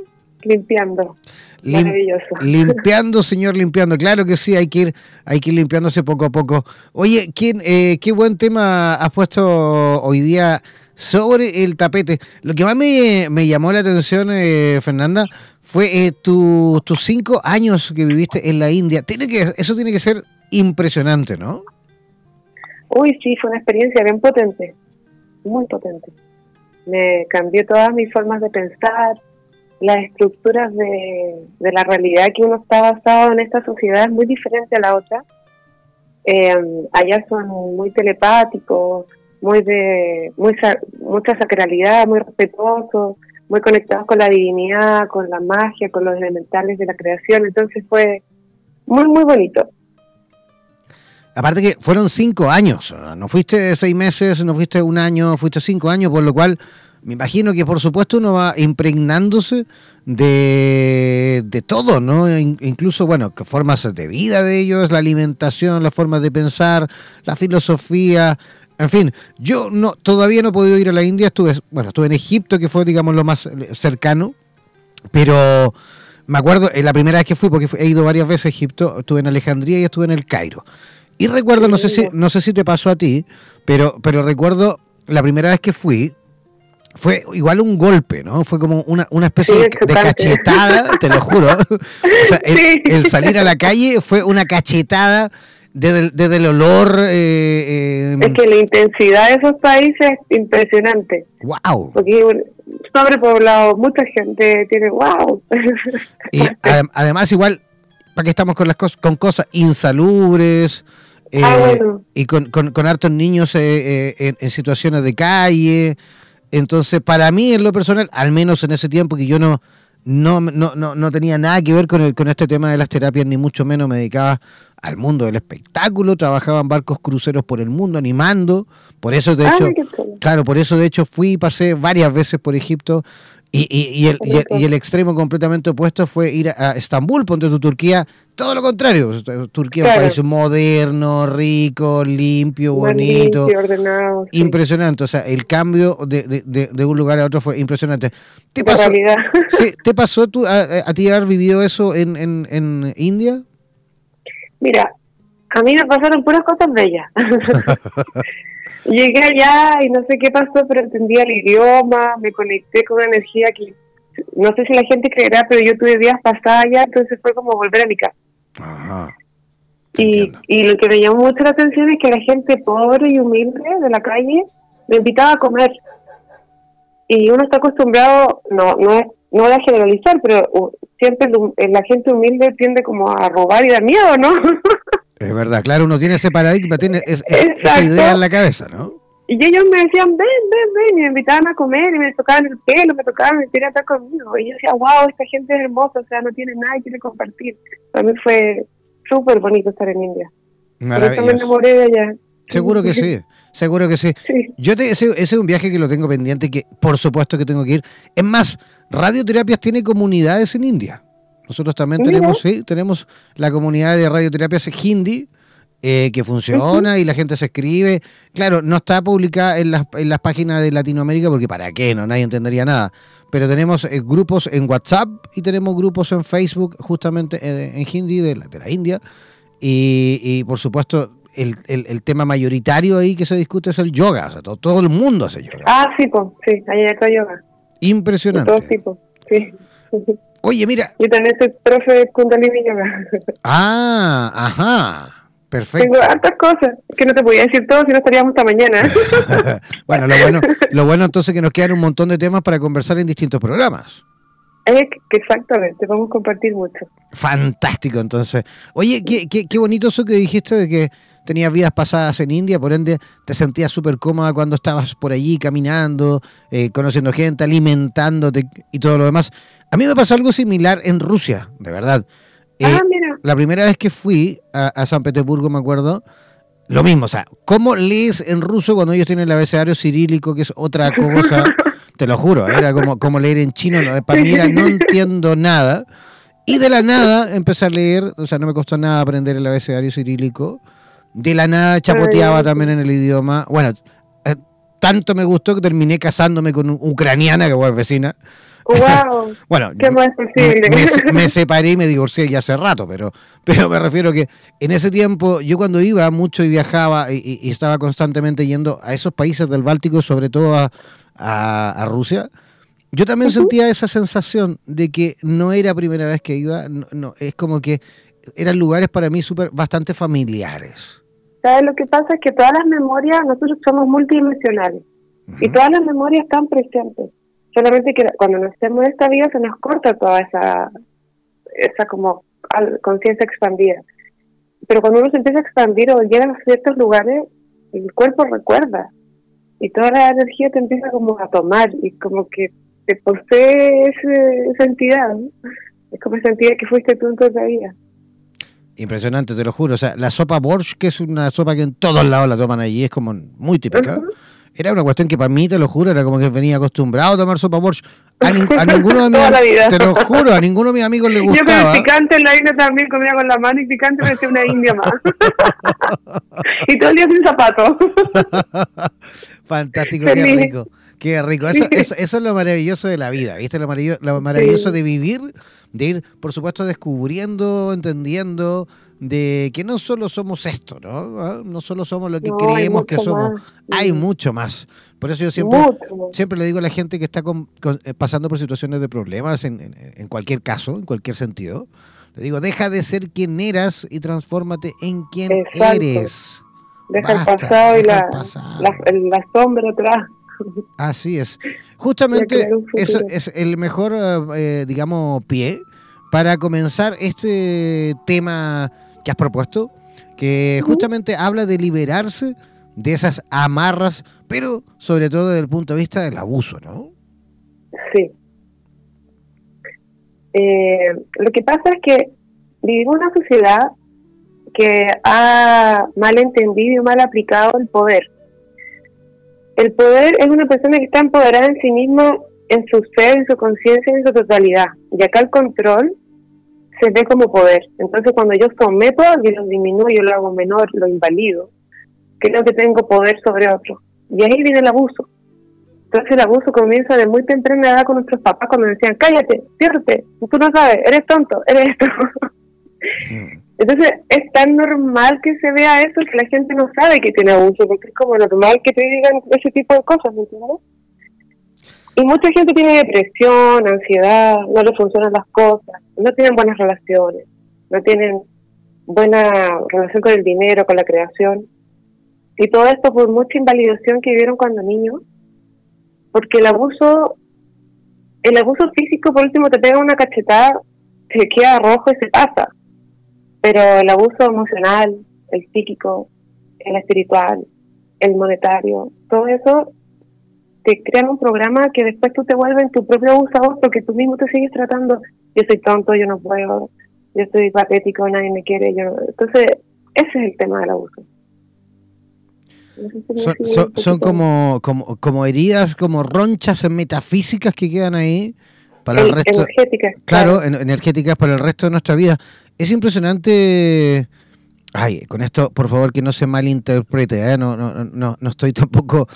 Limpiando. Maravilloso. Limpiando, señor, limpiando. Claro que sí, hay que ir, hay que ir limpiándose poco a poco. Oye, ¿quién, eh, qué buen tema has puesto hoy día sobre el tapete. Lo que más me, llamó la atención, eh, Fernanda, fue eh, tus cinco años que viviste en la India. Tiene que, eso tiene que ser impresionante, ¿no? Uy, sí, fue una experiencia bien potente, muy potente. Me cambió todas mis formas de pensar, las estructuras de, la realidad que uno está basado en esta sociedad es muy diferente a la otra. Eh, allá son muy telepáticos, muy de mucha sacralidad, muy respetuosos, muy conectados con la divinidad, con la magia, con los elementales de la creación. Entonces fue muy, muy bonito. Aparte que fueron cinco años, no fuiste seis meses, no fuiste un año, fuiste cinco años, por lo cual me imagino que por supuesto uno va impregnándose de, de todo, ¿no? incluso, bueno, formas de vida de ellos, la alimentación, las formas de pensar, la filosofía, en fin, yo no todavía no he podido ir a la India, estuve, bueno, estuve en Egipto, que fue, digamos, lo más cercano, pero me acuerdo, en la primera vez que fui, porque he ido varias veces a Egipto, estuve en Alejandría y estuve en el Cairo. Y recuerdo, no sé si, no sé si te pasó a ti, pero, pero recuerdo la primera vez que fui, fue igual un golpe, ¿no? Fue como una, una especie de, cachetada, te lo juro. O sea, el, salir a la calle fue una cachetada desde, el olor. Eh, eh, es que la intensidad de esos países es impresionante. ¡Wow! Porque sobrepoblado, mucha gente tiene ¡wow! Y además, igual, para que estamos con las cosas, con cosas insalubres. Ah, y con, con, hartos niños en, en, situaciones de calle. Entonces, para mí, en lo personal, al menos en ese tiempo que yo no, no, no, no, no tenía nada que ver con, el, con este tema de las terapias, ni mucho menos me dedicaba al mundo del espectáculo, trabajaba en barcos cruceros por el mundo animando, por eso de hecho, claro, por eso de hecho fui y pasé varias veces por Egipto y, y, el, y, el, extremo completamente opuesto fue ir a Estambul, ponte tu Turquía, todo lo contrario. Turquía es un país moderno, rico, limpio, bonito. ordenado, Impresionante. O sea, el cambio de, de, de, un lugar a otro fue impresionante. ¿Te pasó, sí, ¿te pasó tú, a, ti haber vivido eso en, en, en India? Mira, a mí me pasaron puras cosas bellas. Llegué allá y no sé qué pasó, pero entendía el idioma, me conecté con una energía que no sé si la gente creerá, pero yo tuve días pasadas allá, entonces fue como volver a mi casa. Ajá. Y, y lo que me llamó mucho la atención es que la gente pobre y humilde de la calle me invitaba a comer. Y uno está acostumbrado, no no es, no voy a generalizar, pero siempre la gente humilde tiende como a robar y dar miedo, ¿no? Es verdad, claro, uno tiene ese paradigma, tiene esa idea en la cabeza, ¿no? Y ellos me decían, ven, ven, ven, y me invitaban a comer, y me tocaban el pelo, me tocaban, me querían estar conmigo. Y yo decía, wow, esta gente es hermosa, o sea, no tiene nada y quiere compartir. Para mí fue súper bonito estar en India. Maravilloso. me enamoré de allá. Seguro que sí, seguro que sí. Yo te, ese, ese, es un viaje que lo tengo pendiente, que por supuesto que tengo que ir. Es más, Radioterapias tiene comunidades en India. Nosotros también tenemos, sí, tenemos la comunidad de radioterapias hindi, eh, que funciona y la gente se escribe. Claro, no está publicada en las, en las páginas de Latinoamérica porque para qué, no nadie entendería nada. Pero tenemos eh, grupos en WhatsApp y tenemos grupos en Facebook justamente eh, en hindi de la, de la India. Y, por supuesto, el, el, tema mayoritario ahí que se discute es el yoga. O sea, todo, todo el mundo hace yoga. Ah, sí, pues, sí, ahí está yoga. Impresionante. De todo tipo, sí. Oye, mira. Yo también soy profe de Kundalini Yoga. Ah, ajá. Perfecto. Tengo hartas cosas que no te podía decir todo si no estaríamos hasta mañana. bueno, lo bueno, lo bueno entonces que nos quedan un montón de temas para conversar en distintos programas. Exactamente, vamos a compartir mucho. Fantástico, entonces. Oye, qué, qué, qué bonito eso que dijiste de que tenías vidas pasadas en India, por ende te sentías súper cómoda cuando estabas por allí caminando, eh, conociendo gente, alimentándote y todo lo demás. A mí me pasó algo similar en Rusia, de verdad. Eh, ah, mira. La primera vez que fui a, San Petersburgo, me acuerdo, lo mismo, o sea, ¿cómo lees en ruso cuando ellos tienen el abecedario cirílico, que es otra cosa? Te lo juro, era como, como leer en chino, para mí era no entiendo nada. Y de la nada empecé a leer, o sea, no me costó nada aprender el abecedario cirílico de la nada chapoteaba también en el idioma. Bueno, eh, tanto me gustó que terminé casándome con una ucraniana que fue vecina. Wow. bueno, ¿Qué más posible? Me, separé y me divorcié ya hace rato, pero, pero me refiero que en ese tiempo, yo cuando iba mucho y viajaba y, estaba constantemente yendo a esos países del Báltico, sobre todo a, a, Rusia, yo también sentía esa sensación de que no era primera vez que iba, no, es como que eran lugares para mí super, bastante familiares. ¿Sabes? Lo que pasa es que todas las memorias, nosotros somos multidimensionales y todas las memorias están presentes. Solamente que cuando nacemos en esta vida se nos corta toda esa, esa como conciencia expandida. Pero cuando uno se empieza a expandir o llega a ciertos lugares, el cuerpo recuerda y toda la energía te empieza como a tomar y como que te posee esa entidad. Es como esa entidad que fuiste tú en toda vida. Impresionante, te lo juro. O sea, la sopa borsch, que es una sopa que en todos lados la toman allí, es como muy típica. Era una cuestión que para mí, te lo juro, era como que venía acostumbrado a tomar sopa borsch. A, ninguno de mis te lo juro, a ninguno de mis amigos le gustaba. Yo con picante en la India también comía con la mano y picante me hacía una india más. y todo el día sin zapatos. Fantástico, qué rico. Qué rico. Eso, eso, eso, es lo maravilloso de la vida, ¿viste? Lo maravilloso, lo maravilloso de vivir de ir, por supuesto, descubriendo, entendiendo de que no solo somos esto, ¿no? ¿Ah? No solo somos lo que creemos que somos, hay mucho más. Por eso yo siempre, siempre le digo a la gente que está eh, pasando por situaciones de problemas, en, en, cualquier caso, en cualquier sentido, le digo, deja de ser quien eras y transfórmate en quien eres. Deja el pasado y la, la sombra atrás. Así es. Justamente eso es el mejor, eh, digamos, pie para comenzar este tema que has propuesto, que justamente habla de liberarse de esas amarras, pero sobre todo desde el punto de vista del abuso, ¿no? Sí. Eh, lo que pasa es que vivimos una sociedad que ha mal entendido y mal aplicado el poder. El poder es una persona que está empoderada en sí mismo, en su ser, en su conciencia, en su totalidad. Y acá el control se ve como poder. Entonces cuando yo someto a alguien, lo disminuyo, lo hago menor, lo invalido, creo que tengo poder sobre otro. Y ahí viene el abuso. Entonces el abuso comienza de muy temprana edad con nuestros papás cuando decían, cállate, ciérrate, tú no sabes, eres tonto, eres esto. Mm. Entonces es tan normal que se vea eso que la gente no sabe que tiene abuso, porque es como normal que te digan ese tipo de cosas, ¿me entiendes? Y mucha gente tiene depresión, ansiedad, no le funcionan las cosas, no tienen buenas relaciones, no tienen buena relación con el dinero, con la creación. Y todo esto por mucha invalidación que vivieron cuando niños, porque el abuso, el abuso físico por último te pega una cachetada, te queda rojo y se pasa. Pero el abuso emocional, el psíquico, el espiritual, el monetario, todo eso te crean un programa que después tú te vuelves tu propio abusador porque tú mismo te sigues tratando, yo soy tonto, yo no puedo, yo soy patético, nadie me quiere, yo Entonces, ese es el tema del abuso. son, como, como, como heridas, como ronchas metafísicas que quedan ahí para el, resto. Energéticas. Claro, energéticas para el resto de nuestra vida. Es impresionante. Ay, con esto, por favor, que no se malinterprete. ¿eh? No, no, no, no estoy tampoco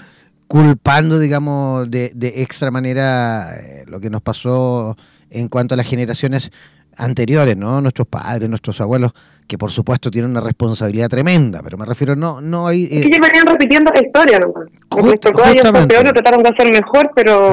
culpando, digamos, de, de extra manera eh, lo que nos pasó en cuanto a las generaciones anteriores, ¿no? Nuestros padres, nuestros abueos, que por supuesto tienen una responsabilidad tremenda, pero me refiero, no no hay... Eh... Es que ellos venían repitiendo la historia nomás. Just, justamente. Peor, trataron de hacer mejor, pero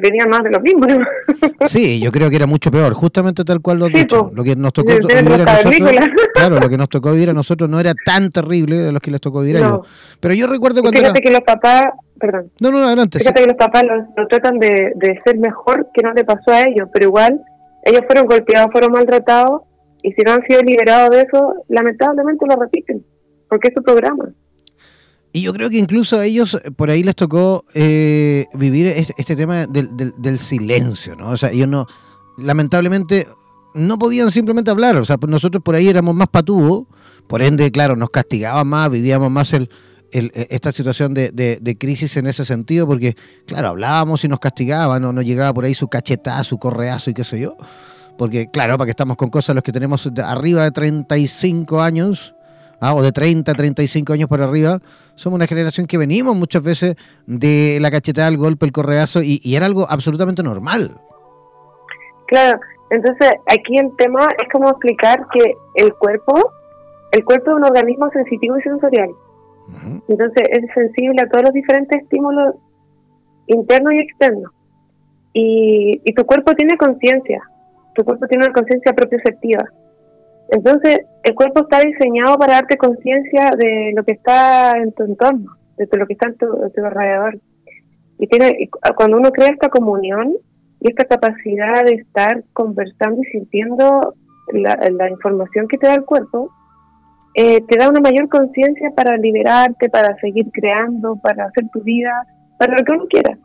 venían más de lo mismo. sí, yo creo que era mucho peor, justamente tal cual lo sí, dicho. Lo que nos tocó vivir a nosotros, claro, lo que nos tocó vivir a nosotros no era tan terrible de los que les tocó vivir a ellos. Pero yo recuerdo cuando... Fíjate que los papás, perdón. No, no, adelante. Fíjate que los papás lo, tratan de, de ser mejor que no le pasó a ellos, pero igual ellos fueron golpeados, fueron maltratados, y si no han sido liberados de eso, lamentablemente lo repiten, porque es su programa. Y yo creo que incluso a ellos eh, por ahí les tocó eh, vivir este, tema del, del, silencio, ¿no? O sea, ellos no, lamentablemente, no podían simplemente hablar, o sea, nosotros por ahí éramos más patúos, por ende, claro, nos castigaban más, vivíamos más el, e, esta situación de, de, crisis en ese sentido, porque, claro, hablábamos y nos castigaban, o nos llegaba por ahí su cachetazo, su correazo y qué sé yo. Porque, claro, para que estamos con cosas los que tenemos arriba de 35 años, ah, o de 30, 35 años por arriba, somos una generación que venimos muchas veces de la cachetada, el golpe, el correazo, y, y era algo absolutamente normal. Claro, entonces aquí el tema es como explicar que el cuerpo, el cuerpo es un organismo sensitivo y sensorial. Entonces es sensible a todos los diferentes estímulos internos y externos. Y, y tu cuerpo tiene conciencia, tu cuerpo tiene una conciencia propioceptiva. Entonces el cuerpo está diseñado para darte conciencia de lo que está en tu entorno, de lo que está en tu, alrededor. Y tiene, cuando uno crea esta comunión y esta capacidad de estar conversando y sintiendo la información que te da el cuerpo, eh, te da una mayor conciencia para liberarte, para seguir creando, para hacer tu vida, para lo que uno quiera.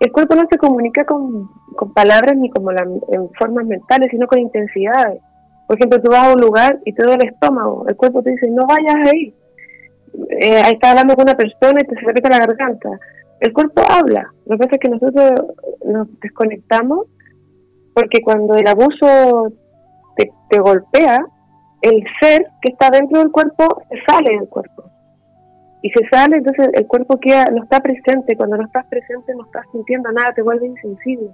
El cuerpo no se comunica con, palabras ni como en formas mentales, sino con intensidades. Por ejemplo, tú vas a un lugar y te duele el estómago, el cuerpo te dice, no vayas ahí. Eh, estás hablando con una persona y te se aprieta la garganta. El cuerpo habla. Lo que pasa es que nosotros nos desconectamos porque cuando el abuso te, te golpea, el ser que está dentro del cuerpo se sale del cuerpo. Y se sale, entonces el cuerpo queda, no está presente. Cuando no estás presente, no estás sintiendo nada, te vuelve insensible.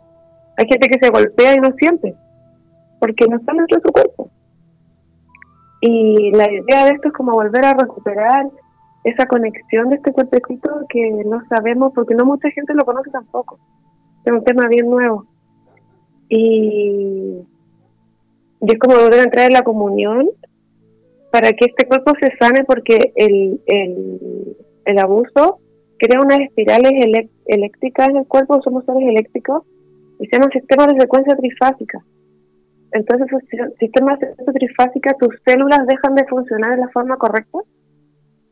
Hay gente que se golpea y no siente, porque no está dentro de su cuerpo. Y la idea de esto es como volver a recuperar esa conexión de este cuerpecito que no sabemos, porque no mucha gente lo conoce tampoco. Es un tema bien nuevo. Y y es como volver a entrar en la comunión para que este cuerpo se sane porque el, el, abuso crea unas espirales eléctricas en el cuerpo, somos seres eléctricos, y se llaman sistemas de secuencia trifásica. entonces el sistema de trifásica, tus células dejan de funcionar de la forma correcta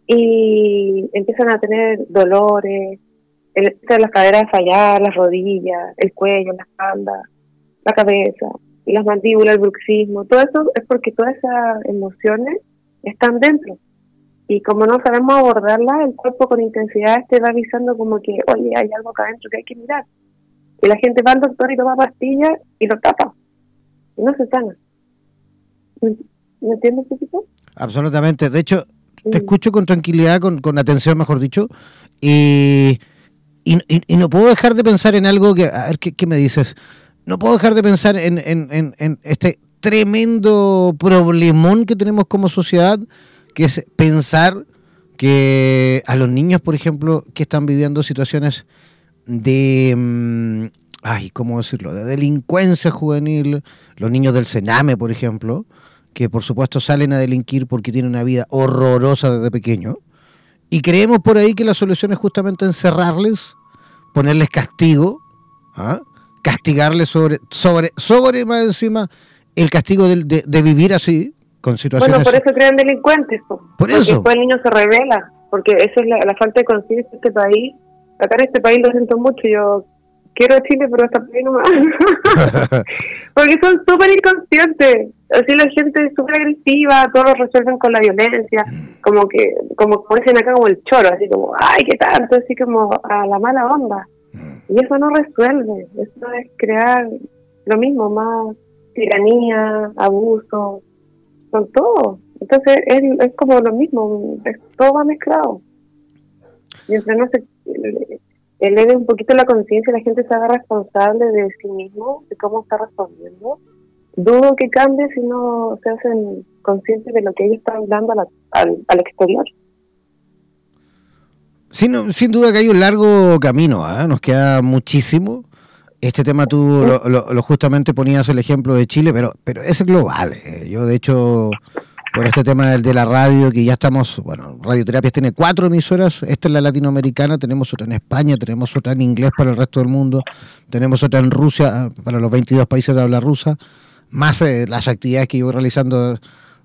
y empiezan a tener dolores, el, las caderas fallar, las rodillas, el cuello, la espalda, la cabeza, las mandíbulas, el bruxismo, todo eso es porque todas esas emociones están dentro. Y como no sabemos abordarlas, el cuerpo con intensidad te va avisando como que, oye, hay algo acá adentro que hay que mirar. Y la gente va al doctor y toma pastillas y lo tapa. Y no se sana. ¿Me entiendes, tipo? Absolutamente. De hecho, te escucho con tranquilidad, con, con atención, mejor dicho, y, y, no puedo dejar de pensar en algo que, a ver, ¿qué, me dices? No puedo dejar de pensar en, en, en, este tremendo problemón que tenemos como sociedad, que es pensar que a los niños, por ejemplo, que están viviendo situaciones de, mm, ay, ¿cómo decirlo?, de delincuencia juvenil, los niños del Sename, por ejemplo, que por supuesto salen a delinquir porque tienen una vida horrorosa desde pequeño. Y creemos por ahí que la solución es justamente encerrarles, ponerles castigo, ¿ah? castigarles sobre, sobre, sobre más encima el castigo de, de, vivir así, con situaciones... Bueno, por eso crean delincuentes. Por eso. Después el niño se revela, porque esa es la, la falta de conciencia de este país. Acá en este país lo siento mucho, yo quiero a Chile, pero hasta ahí nomás. Porque son súper inconscientes. Así la gente es súper agresiva, todos lo resuelven con la violencia, como que, como, dicen acá, como el choro, así como, ay, qué tanto, así como a la mala onda. Y eso no resuelve, eso es crear lo mismo, más tiranía, abuso, son todo. Entonces es, es como lo mismo, es, todo va mezclado. Mientras no se eleve un poquito la conciencia, la gente se haga responsable de sí mismo, de cómo está respondiendo. Dudo que cambie si no se hacen conscientes de lo que ellos están dando al, al, exterior. Sin, sin duda que hay un largo camino, ¿ah? nos queda muchísimo. Este tema tú lo, justamente ponías el ejemplo de Chile, pero, pero es global. Eh. Yo de hecho por este tema del de la radio, que ya estamos, bueno, Radioterapias tiene cuatro emisoras, esta es la latinoamericana, tenemos otra en España, tenemos otra en inglés para el resto del mundo, tenemos otra en Rusia, para los 22 países de habla rusa, más eh, las actividades que yo voy realizando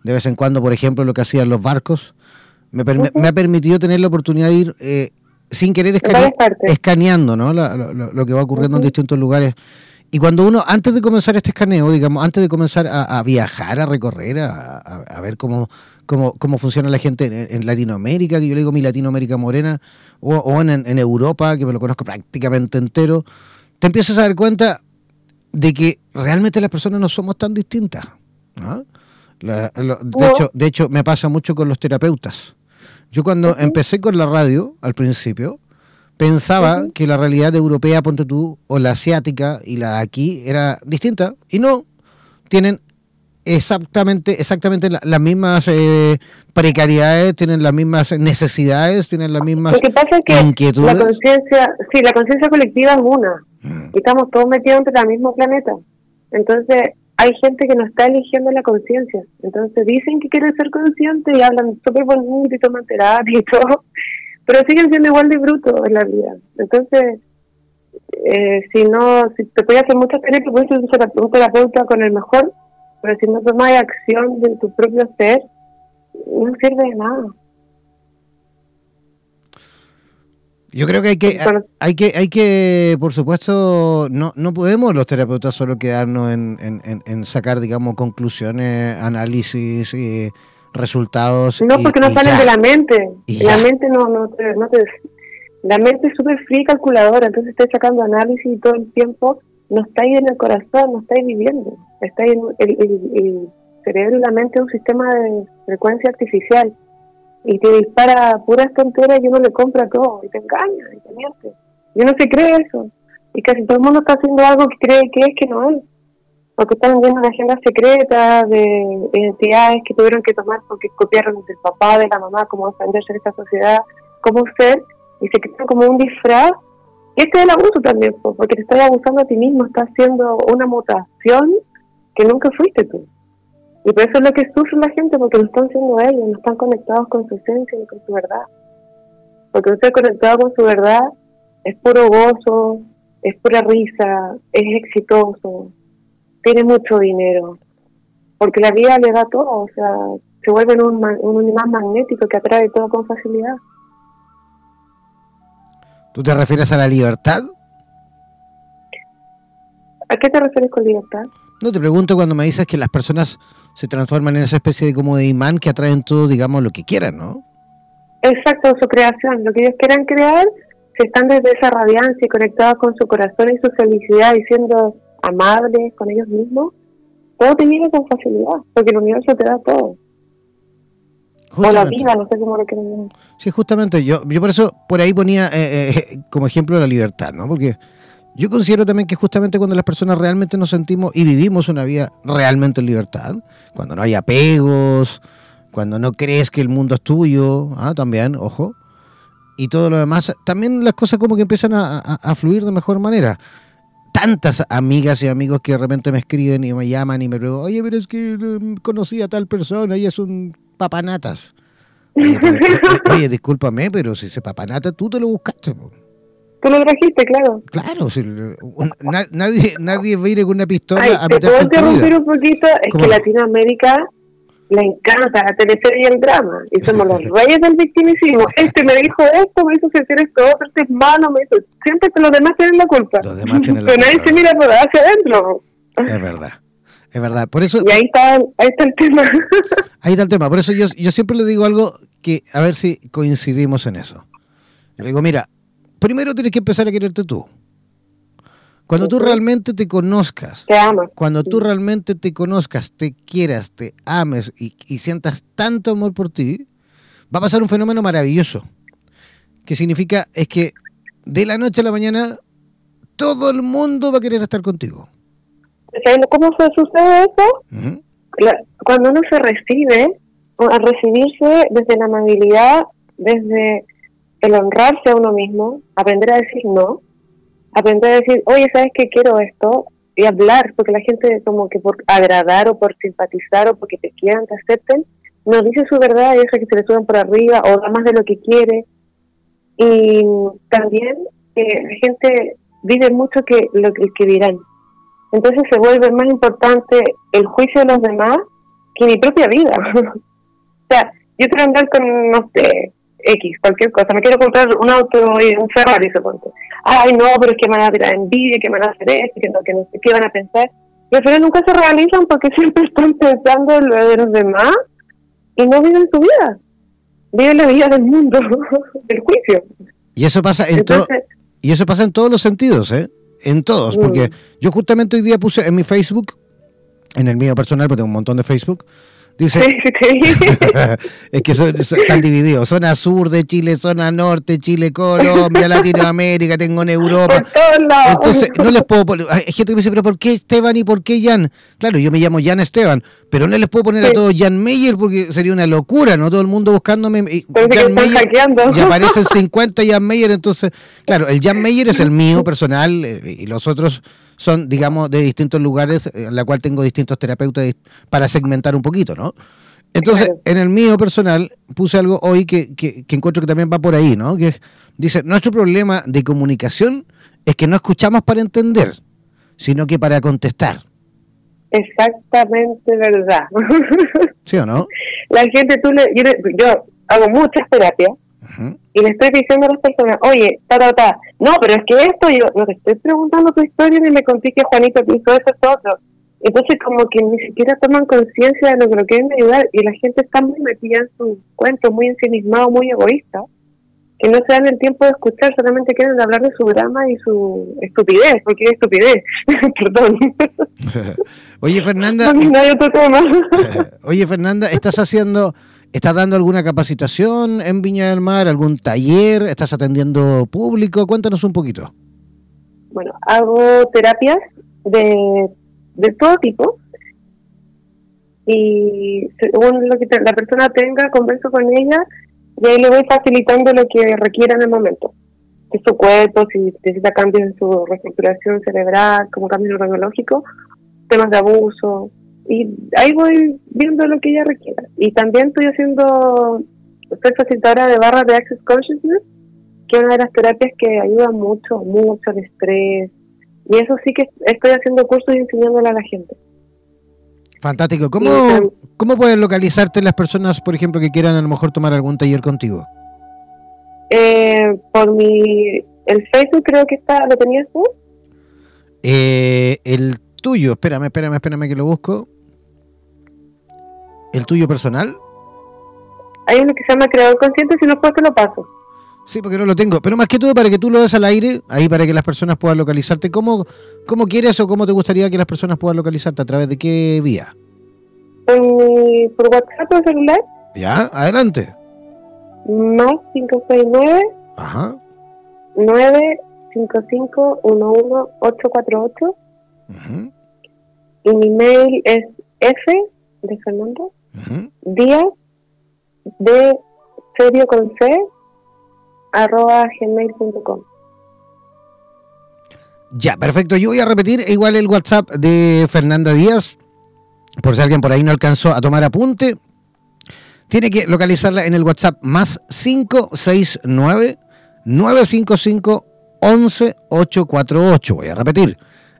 de vez en cuando, por ejemplo, lo que hacían los barcos, me, ha permitido tener la oportunidad de ir eh, sin querer escaneando ¿no? lo, que va ocurriendo en distintos lugares y cuando uno, antes de comenzar este escaneo, digamos, antes de comenzar a, viajar, a recorrer, a, ver cómo, cómo, cómo, funciona la gente en, Latinoamérica, que yo le digo mi Latinoamérica morena, o, en, Europa, que me lo conozco prácticamente entero, te empiezas a dar cuenta de que realmente las personas no somos tan distintas. de, hecho, de hecho, me pasa mucho con los terapeutas. Yo cuando empecé con la radio, al principio, pensaba que la realidad europea, ponte tú, o la asiática y la aquí era distinta. Y no, tienen exactamente, exactamente las mismas eh, precariedades, tienen las mismas necesidades, tienen las mismas Lo que pasa es que La conciencia, sí, la conciencia colectiva es una. Mm. Estamos todos metidos entre el mismo planeta. Entonces, hay gente que no está eligiendo la conciencia. Entonces, dicen que quieren ser conscientes y hablan súper bonito y toman terapia y todo pero siguen siendo igual de brutos en la vida. Entonces, eh, si no, si te puedes hacer muchas que puedes ser un terapeuta con el mejor, pero si no tomas acción de tu propio ser, no sirve de nada. Yo creo que hay que, hay que, hay que, por supuesto, no, no podemos los terapeutas solo quedarnos en, en, en sacar, digamos, conclusiones, análisis y resultados. No, porque no salen de la mente. La mente no, no, te, no te, La mente es súper fría y calculadora, entonces estoy sacando análisis y todo el tiempo no está ahí en el corazón, no está ahí viviendo. Está ahí en el, el, cerebro y la mente es un sistema de frecuencia artificial y te dispara puras tonteras y uno le compra todo y te engaña y te miente. Yo no se cree eso. Y casi todo el mundo está haciendo algo que cree que es que no es porque están viendo una agenda secreta de identidades que tuvieron que tomar porque copiaron del papá, de la mamá, cómo defenderse en esta sociedad, cómo ser, y se crean como un disfraz. Y este es el abuso también, porque te estás abusando a ti mismo, estás haciendo una mutación que nunca fuiste tú. Y por eso es lo que sufre la gente, porque no están siendo ellos, no están conectados con su esencia ni con su verdad. Porque no estar conectado con su verdad es puro gozo, es pura risa, es exitoso, tiene mucho dinero, porque la vida le da todo, o sea, se vuelve un, un imán magnético que atrae todo con facilidad. ¿Tú te refieres a la libertad? ¿A qué te refieres con libertad? No, te pregunto cuando me dices que las personas se transforman en esa especie de como de imán que atraen todo, digamos, lo que quieran, ¿no? Exacto, su creación, lo que ellos quieran crear, si están desde esa radiancia y conectados con su corazón y su felicidad y siendo amables con ellos mismos, todo te viene con facilidad, porque el universo te da todo. O la vida, no sé cómo lo quieren Sí, justamente, yo, yo por eso por ahí ponía eh, eh, como ejemplo la libertad, ¿no? Porque yo considero también que justamente cuando las personas realmente nos sentimos y vivimos una vida realmente en libertad, cuando no hay apegos, cuando no crees que el mundo es tuyo, ¿ah? también, ojo, y todo lo demás, también las cosas como que empiezan a, fluir de mejor manera. Tantas amigas y amigos que de repente me escriben y me llaman y me preguntan, oye, pero es que mm, conocí a tal persona y es un papanatas. Oye, oye, discúlpame, pero si ese papanata tú te lo buscaste. Tú lo trajiste, claro. Claro, nadie, nadie va a ir con una pistola Ay, a meterse en interrumpir un poquito? Es que Latinoamérica le encanta la teleserie y el drama. Y somos los reyes del victimismo. Este me dijo esto, me hizo sentir esto otro, este es malo, me hizo... Siempre que los demás tienen la culpa. Los demás tienen la Pero nadie se mira hacia adentro. Es verdad. Es verdad, por eso... Y ahí está, ahí está el tema. ahí está el tema, por eso yo, yo siempre le digo algo que, a ver si coincidimos en eso. Le digo, mira, primero tienes que empezar a quererte tú. Cuando tú realmente te conozcas, te amas. cuando tú realmente te conozcas, te quieras, te ames y, sientas tanto amor por ti, va a pasar un fenómeno maravilloso. Que significa es que de la noche a la mañana todo el mundo va a querer estar contigo. ¿Cómo se sucede eso? cuando uno se recibe, a recibirse desde la amabilidad, desde el honrarse a uno mismo, aprender a decir no, aprender a decir, oye, ¿sabes qué quiero esto? Y hablar, porque la gente como que por agradar o por simpatizar o porque te quieran, te acepten, no dice su verdad y deja que se le suban por arriba o da más de lo que quiere. Y también eh, la gente vive mucho que lo que, que dirán. Entonces se vuelve más importante el juicio de los demás que mi propia vida. o sea, yo quiero andar con, no sé, X, cualquier cosa. Me quiero comprar un auto y un Ferrari, supongo. Ay, no, pero es que me van a tirar envidia, que me van a hacer esto, que no, que no sé qué van a pensar. Y al final nunca se realizan porque siempre están pensando en lo de los demás y no viven su vida. Viven la vida del mundo, del juicio. Y eso pasa en todo y eso pasa en todos los sentidos, ¿eh? En todos, porque mm. yo justamente hoy día puse en mi Facebook, en el mío personal, porque tengo un montón de Facebook, Dice, es que son, están divididos. Zona sur de Chile, zona norte, Chile, Colombia, Latinoamérica, tengo en Europa. Entonces, no les puedo poner. Hay gente que me dice, pero ¿por qué Esteban y por qué Jan? Claro, yo me llamo Jan Esteban, pero no les puedo poner a todos Jan Meyer porque sería una locura, ¿no? Todo el mundo buscándome. Y, Jan Meyer, y aparecen 50 Jan Meyer, entonces, claro, el Jan Meyer es el mío personal eh, y los otros son, digamos, de distintos lugares, en la cual tengo distintos terapeutas para segmentar un poquito, ¿no? Entonces, en el mío personal, puse algo hoy que, que, encuentro que también va por ahí, ¿no? Que dice, nuestro problema de comunicación es que no escuchamos para entender, sino que para contestar. Exactamente verdad. ¿Sí o no? La gente, tú le, yo hago muchas terapias y le estoy diciendo a las personas, oye, ta, ta, ta, no, pero es que esto, yo no te estoy preguntando tu historia ni le conté que Juanito te hizo eso, es otro. Entonces como que ni siquiera toman conciencia de lo que lo quieren ayudar y la gente está muy metida en su cuento, muy ensimismado, muy egoísta, que no se dan el tiempo de escuchar, solamente quieren hablar de su drama y su estupidez, porque es estupidez, perdón. Oye Fernanda, oye Fernanda, ¿estás haciendo ¿Estás dando alguna capacitación en Viña del Mar, algún taller? ¿Estás atendiendo público? Cuéntanos un poquito. Bueno, hago terapias de, todo tipo y según lo que la persona tenga, converso con ella y ahí le voy facilitando lo que requiera en el momento. De su cuerpo, si necesita cambios en su reestructuración cerebral, como cambio neurológico, temas de abuso, y ahí voy viendo lo que ella requiera. Y también estoy haciendo, soy facilitadora de barras de Access Consciousness, que es una de las terapias que ayuda mucho, mucho al estrés. Y eso sí que estoy haciendo cursos y enseñándole a la gente. Fantástico. ¿Cómo, ¿Cómo pueden localizarte las personas, por ejemplo, que quieran a lo mejor tomar algún taller contigo? Eh, por mi. El Facebook creo que está. ¿Lo tenías tú? Eh, el tuyo, espérame, espérame, espérame que lo busco. ¿El tuyo personal? Hay uno que se llama Creador Consciente. Si no puedo, te lo paso. Sí, porque no lo tengo. Pero más que todo para que tú lo des al aire, ahí para que las personas puedan localizarte. ¿Cómo, cómo quieres o cómo te gustaría que las personas puedan localizarte? ¿A través de qué vía? Por, WhatsApp o celular, Ya, adelante. más 569 Ajá. 955 11848 ujú, y mi mail es F de Fernando ujú. Díaz de serio con C arroba gmail.com. Ya, perfecto. Yo voy a repetir igual el WhatsApp de Fernanda Díaz, por si alguien por ahí no alcanzó a tomar apunte. Tiene que localizarla en el WhatsApp más 569 955 11848. Voy a repetir.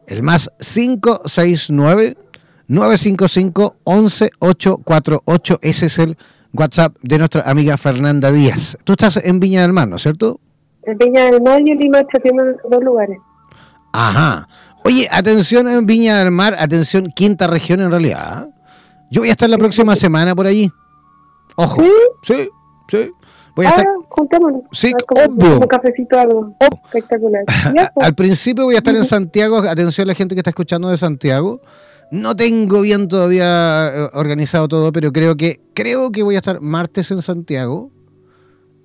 El más 569 955 11848. Ese es el WhatsApp de nuestra amiga Fernanda Díaz. Tú estás en Viña del Mar, ¿no es cierto? En Viña del Mar y en Limache tienen dos lugares. Ajá. Oye, atención en Viña del Mar, atención, quinta región en realidad. ¿ah? Yo voy a estar la próxima semana por allí. Ojo. ¿Sí? Sí, sí. Voy a Ah, estar. juntémonos. Sí, como, obvio. como cafecito algo. Ob- Espectacular. Pues. Al principio voy a estar en Santiago. Atención a la gente que está escuchando de Santiago. No tengo bien todavía eh, organizado todo, pero creo que creo que voy a estar martes en Santiago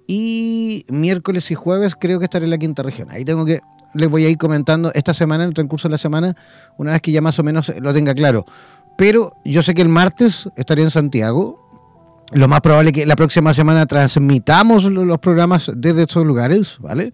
y miércoles y jueves creo que estaré en la quinta región. Ahí tengo que les voy a ir comentando esta semana, en el transcurso de la semana, una vez que ya más o menos lo tenga claro. Pero yo sé que el martes estaré en Santiago. Lo más probable es que la próxima semana transmitamos lo- los programas desde estos lugares, ¿vale?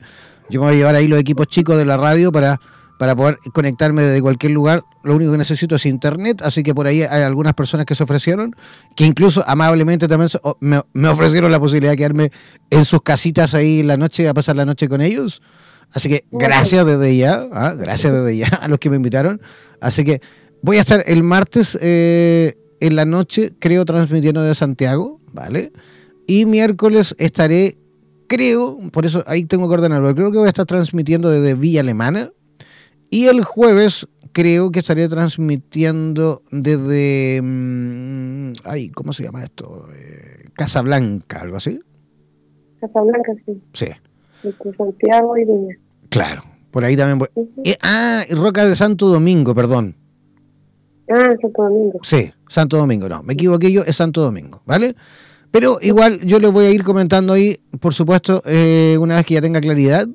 Yo me voy a llevar ahí los equipos chicos de la radio para, para poder conectarme desde cualquier lugar. Lo único que necesito es internet, así que por ahí hay algunas personas que se ofrecieron, que incluso amablemente también me ofrecieron la posibilidad de quedarme en sus casitas ahí la noche, a pasar la noche con ellos. Así que gracias desde ya, ¿ah? gracias desde ya a los que me invitaron. Así que voy a estar el martes eh, en la noche, creo, transmitiendo de Santiago, ¿vale? Y miércoles estaré, creo, por eso ahí tengo que ordenarlo, creo que voy a estar transmitiendo desde Villa Alemana. Y el jueves creo que estaré transmitiendo desde... mm, ay, ¿cómo se llama esto? Eh, Casablanca, algo así. Casablanca, sí. Sí, Entre Santiago y Viña. claro. Por ahí también voy. Eh, ah, Roca de Santo Domingo, perdón. Ah, Santo Domingo. Sí, Santo Domingo, no, me equivoqué yo, es Santo Domingo, ¿vale? Pero igual yo les voy a ir comentando ahí, por supuesto, eh, una vez que ya tenga claridad,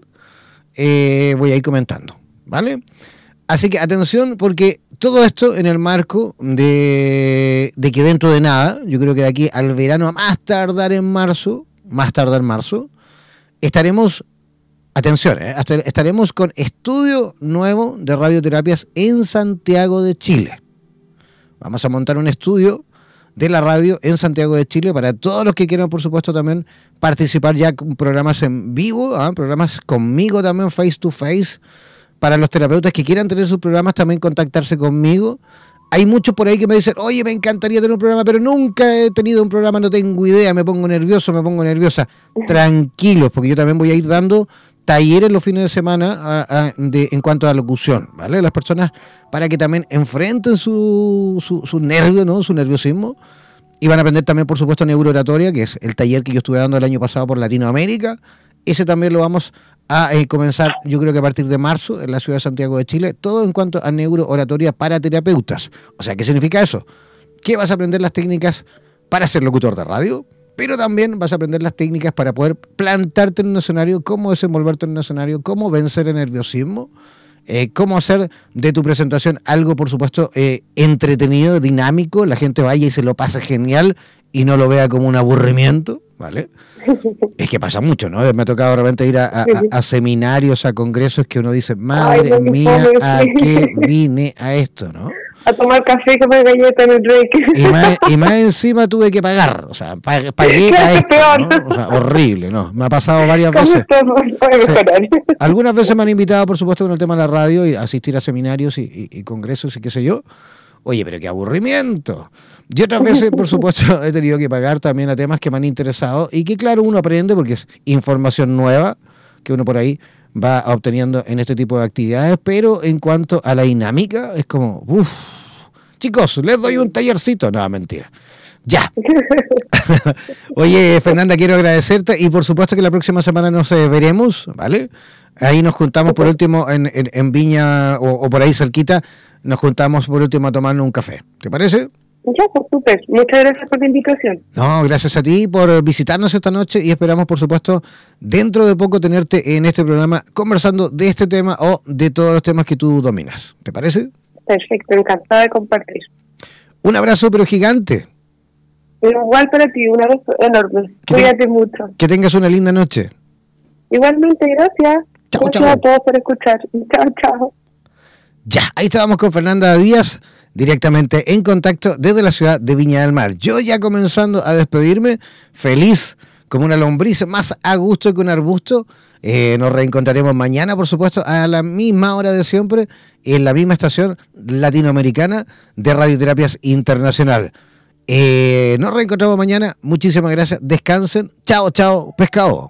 eh, voy a ir comentando, ¿vale? Así que atención, porque todo esto en el marco de, de que dentro de nada, yo creo que de aquí al verano, a más tardar en marzo, más tardar en marzo, estaremos, atención, eh, estaremos con estudio nuevo de radioterapias en Santiago de Chile. Vamos a montar un estudio de la radio en Santiago de Chile para todos los que quieran, por supuesto, también participar ya con programas en vivo, ¿ah? programas conmigo también, face to face. Para los terapeutas que quieran tener sus programas, también contactarse conmigo. Hay muchos por ahí que me dicen, oye, me encantaría tener un programa, pero nunca he tenido un programa, no tengo idea, me pongo nervioso, me pongo nerviosa. Tranquilos, porque yo también voy a ir dando talleres los fines de semana a- a- de- en cuanto a locución, ¿vale? Las personas para que también enfrenten su, su, su nervio, ¿no? Su nerviosismo. Y van a aprender también, por supuesto, neurooratoria, que es el taller que yo estuve dando el año pasado por Latinoamérica. Ese también lo vamos a eh, comenzar, yo creo que a partir de marzo, en la ciudad de Santiago de Chile, todo en cuanto a neurooratoria para terapeutas. O sea, ¿qué significa eso? Que vas a aprender las técnicas para ser locutor de radio, pero también vas a aprender las técnicas para poder plantarte en un escenario, cómo desenvolverte en un escenario, cómo vencer el nerviosismo, eh, cómo hacer de tu presentación algo, por supuesto, eh, entretenido, dinámico, la gente vaya y se lo pase genial y no lo vea como un aburrimiento, ¿vale? Es que pasa mucho, ¿no? Me ha tocado de repente ir a, a- a- seminarios, a congresos que uno dice, madre qué mía, ¿a sí. qué vine a esto, no? A tomar café, comer galleta en el break. Y más, y más encima tuve que pagar, o sea, pa- pagué a esto. ¿no? O sea, horrible, ¿no? Me ha pasado varias ¿Cómo veces. mejorar. Algunas veces me han invitado, por supuesto, con el tema de la radio y asistir a seminarios y, y- y congresos y qué sé yo. Oye, pero qué aburrimiento. Y otras veces, por supuesto, he tenido que pagar también a temas que me han interesado y que, claro, uno aprende porque es información nueva que uno por ahí va obteniendo en este tipo de actividades, pero en cuanto a la dinámica, es como, uff, chicos, les doy un tallercito. No, mentira. Ya. Oye, Fernanda, quiero agradecerte y por supuesto que la próxima semana nos veremos, ¿vale? Ahí nos juntamos por último en, Viña o, por ahí cerquita, nos juntamos por último a tomarnos un café. ¿Te parece? Ya, pues súper. Muchas gracias por la invitación. No, gracias a ti por visitarnos esta noche y esperamos, por supuesto, dentro de poco tenerte en este programa conversando de este tema o de todos los temas que tú dominas. ¿Te parece? Perfecto, encantada de compartir. Un abrazo, pero gigante. Igual para ti, un abrazo enorme. Cuídate mucho. Que tengas una linda noche. Igualmente, gracias. Gracias a todos por escuchar. Chao, chao. Ya, ahí estábamos con Fernanda Díaz, directamente en contacto desde la ciudad de Viña del Mar. Yo ya comenzando a despedirme, feliz como una lombriz, más a gusto que un arbusto. Eh, nos reencontraremos mañana, por supuesto, a la misma hora de siempre, en la misma estación latinoamericana de Radioterapias Internacional. Eh, nos reencontramos mañana. Muchísimas gracias. Descansen. Chao, chao, pescado.